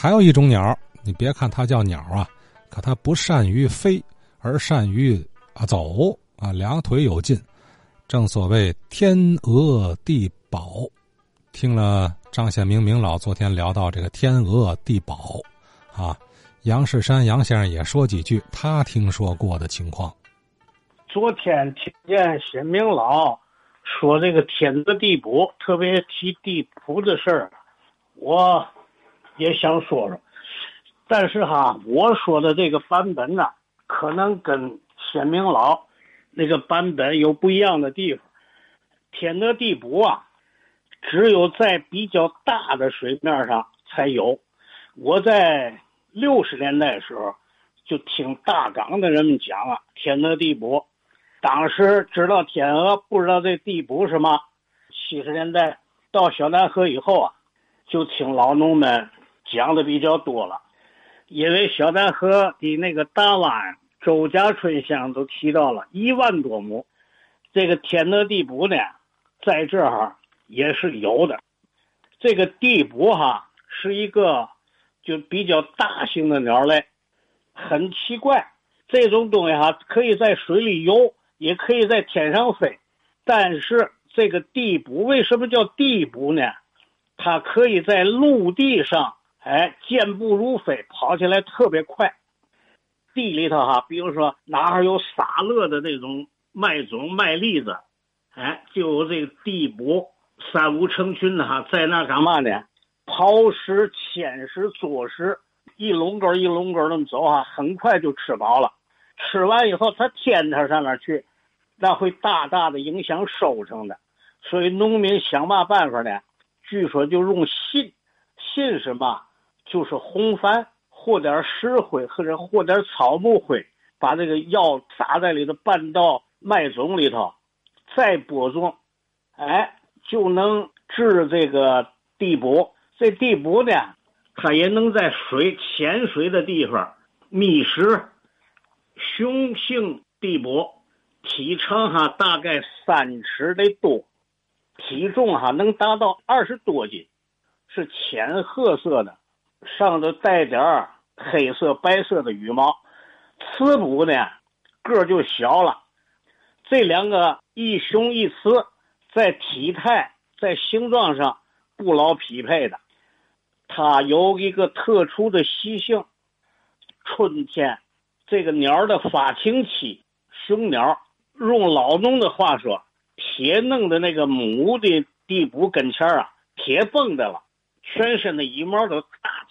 还有一种鸟，你别看它叫鸟啊，可它不善于飞，而善于啊走啊，两腿有劲。正所谓天鹅地宝，听了张显明明老昨天聊到这个天鹅地宝，啊，杨世山杨先生也说几句他听说过的情况。昨天听见显明老说这个天鹅地补，特别提地补的事儿，我也想说说，但是哈，我说的这个版本呢，可能跟显明老。那个版本有不一样的地方，天鹅地补啊，只有在比较大的水面上才有。我在六十年代的时候就听大港的人们讲啊，天鹅地补。当时知道天鹅，不知道这地补什么。七十年代到小南河以后啊，就听老农们讲的比较多了，因为小南河的那个大湾。周家春乡都提到了一万多亩，这个天鹅地补呢，在这儿也是有的。这个地补哈是一个就比较大型的鸟类，很奇怪，这种东西哈可以在水里游，也可以在天上飞。但是这个地补为什么叫地补呢？它可以在陆地上，哎，健步如飞，跑起来特别快。地里头哈，比如说哪儿有撒乐的那种麦种、麦粒子，哎，就有这个地补三五成群的哈，在那干嘛呢？刨食、牵食、啄食，一笼根一笼根那么走哈，很快就吃饱了。吃完以后，它天它上哪去？那会大大的影响收成的。所以农民想嘛办法呢？据说就用信，信什么？就是红矾。和点石灰或者和点草木灰，把这个药撒在里头，拌到麦种里头，再播种，哎，就能治这个地补。这地补呢，它也能在水浅水的地方觅食。雄性地补，体长哈大概三尺的多，体重哈能达到二十多斤，是浅褐色的。上头带点儿黑色、白色的羽毛，雌补呢个儿就小了。这两个一雄一雌，在体态、在形状上不老匹配的。它有一个特殊的习性：春天这个鸟的发情期，雄鸟用老农的话说，铁弄的那个母的地补跟前啊，铁蹦的了。全身的羽毛都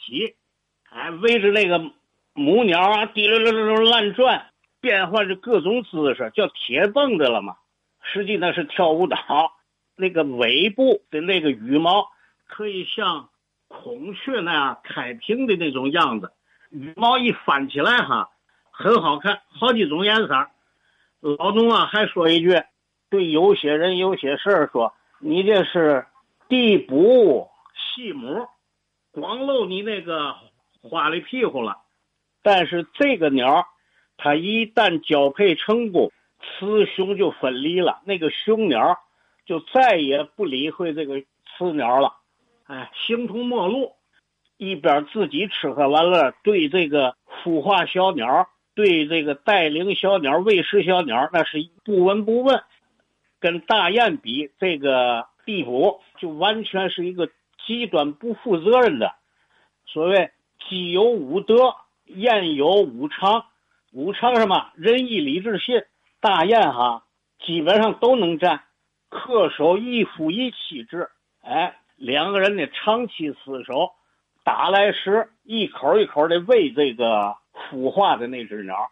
起，哎，围着那个母鸟啊，滴溜溜溜溜乱转，变换着各种姿势，叫铁蹦子了嘛。实际那是跳舞蹈。那个尾部的那个羽毛可以像孔雀那样开屏的那种样子，羽毛一翻起来哈，很好看，好几种颜色。老农啊还说一句，对有些人有些事儿说，你这是地补。细母，光露你那个花里屁股了。但是这个鸟，它一旦交配成功，雌雄就分离了。那个雄鸟就再也不理会这个雌鸟了，哎，形同陌路，一边自己吃喝玩乐，对这个孵化小鸟，对这个带领小鸟喂食小鸟，那是不闻不问。跟大雁比，这个地补就完全是一个。极端不负责任的，所谓鸡有五德，雁有五常。五常什么？仁义礼智信。大雁哈，基本上都能占，恪守一夫一妻制。哎，两个人呢长期厮守，打来时一口一口的喂这个孵化的那只鸟，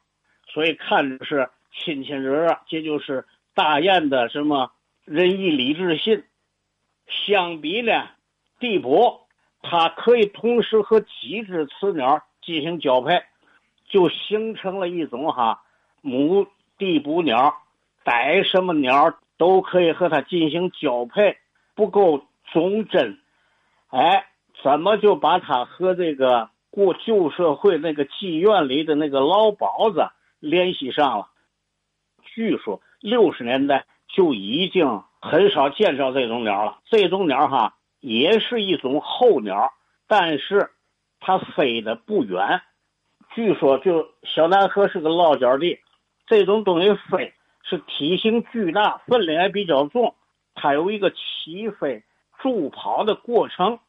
所以看着是亲亲热热。这就是大雁的什么仁义礼智信。相比呢？地补，它可以同时和几只雌鸟进行交配，就形成了一种哈母地补鸟，逮什么鸟都可以和它进行交配，不够忠贞。哎，怎么就把它和这个过旧社会那个妓院里的那个老鸨子联系上了？据说六十年代就已经很少见着这种鸟了。这种鸟哈。也是一种候鸟，但是它飞得不远。据说，就小南河是个落脚地，这种东西飞是体型巨大，分量也比较重，它有一个起飞、助跑的过程，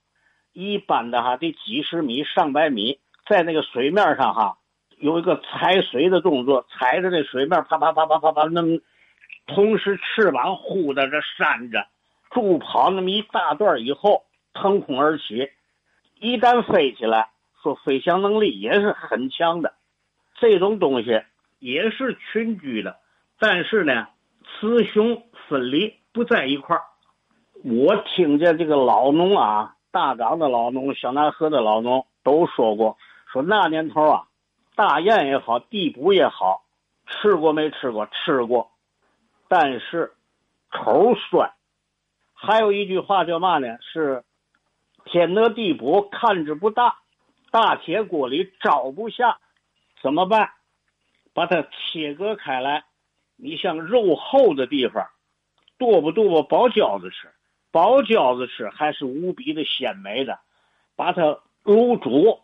一般的哈得几十米、上百米，在那个水面上哈有一个踩水的动作，踩着那水面啪啪啪啪啪啪，那么同时翅膀呼的着扇着，助跑那么一大段以后腾空而起，一旦飞起来。说飞翔能力也是很强的，这种东西也是群居的，但是呢，雌雄分离不在一块儿。我听见这个老农啊，大港的老农、小南河的老农都说过，说那年头啊，大雁也好，地补也好，吃过没吃过？吃过，但是口酸。还有一句话叫嘛呢？是天得地补，看之不大。大铁锅里招不下，怎么办？把它切割开来。你像肉厚的地方，剁吧剁吧？包饺子吃，包饺子吃还是无比的鲜美的。把它卤煮，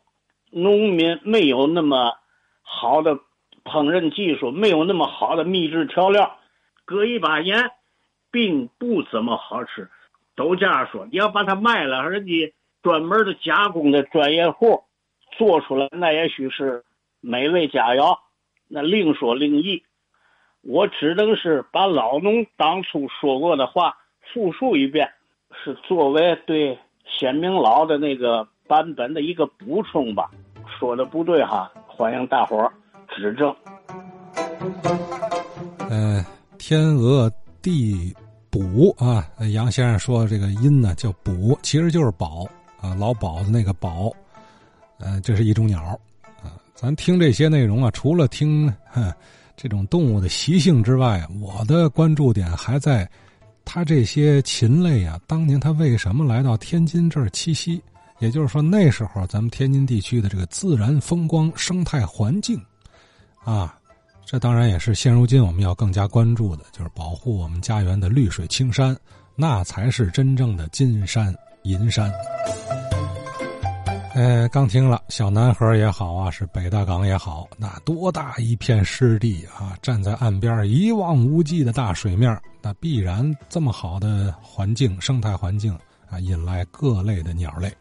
农民没有那么好的烹饪技术，没有那么好的秘制调料，搁一把盐，并不怎么好吃。都这样说，你要把它卖了，人家专门的加工的专业户。做出来那也许是美味佳肴，那另说另议。我只能是把老农当初说过的话复述一遍，是作为对显明老的那个版本的一个补充吧。说的不对哈，欢迎大伙儿指正。嗯，天鹅地补啊，杨先生说这个音呢叫补，其实就是宝啊，老鸨子那个宝。嗯，这是一种鸟啊。咱听这些内容啊，除了听这种动物的习性之外，我的关注点还在它这些禽类啊，当年它为什么来到天津这儿栖息？也就是说，那时候咱们天津地区的这个自然风光、生态环境啊，这当然也是现如今我们要更加关注的，就是保护我们家园的绿水青山，那才是真正的金山银山。呃，刚听了小南河也好啊，是北大港也好，那多大一片湿地啊！站在岸边一望无际的大水面，那必然这么好的环境、生态环境啊，引来各类的鸟类。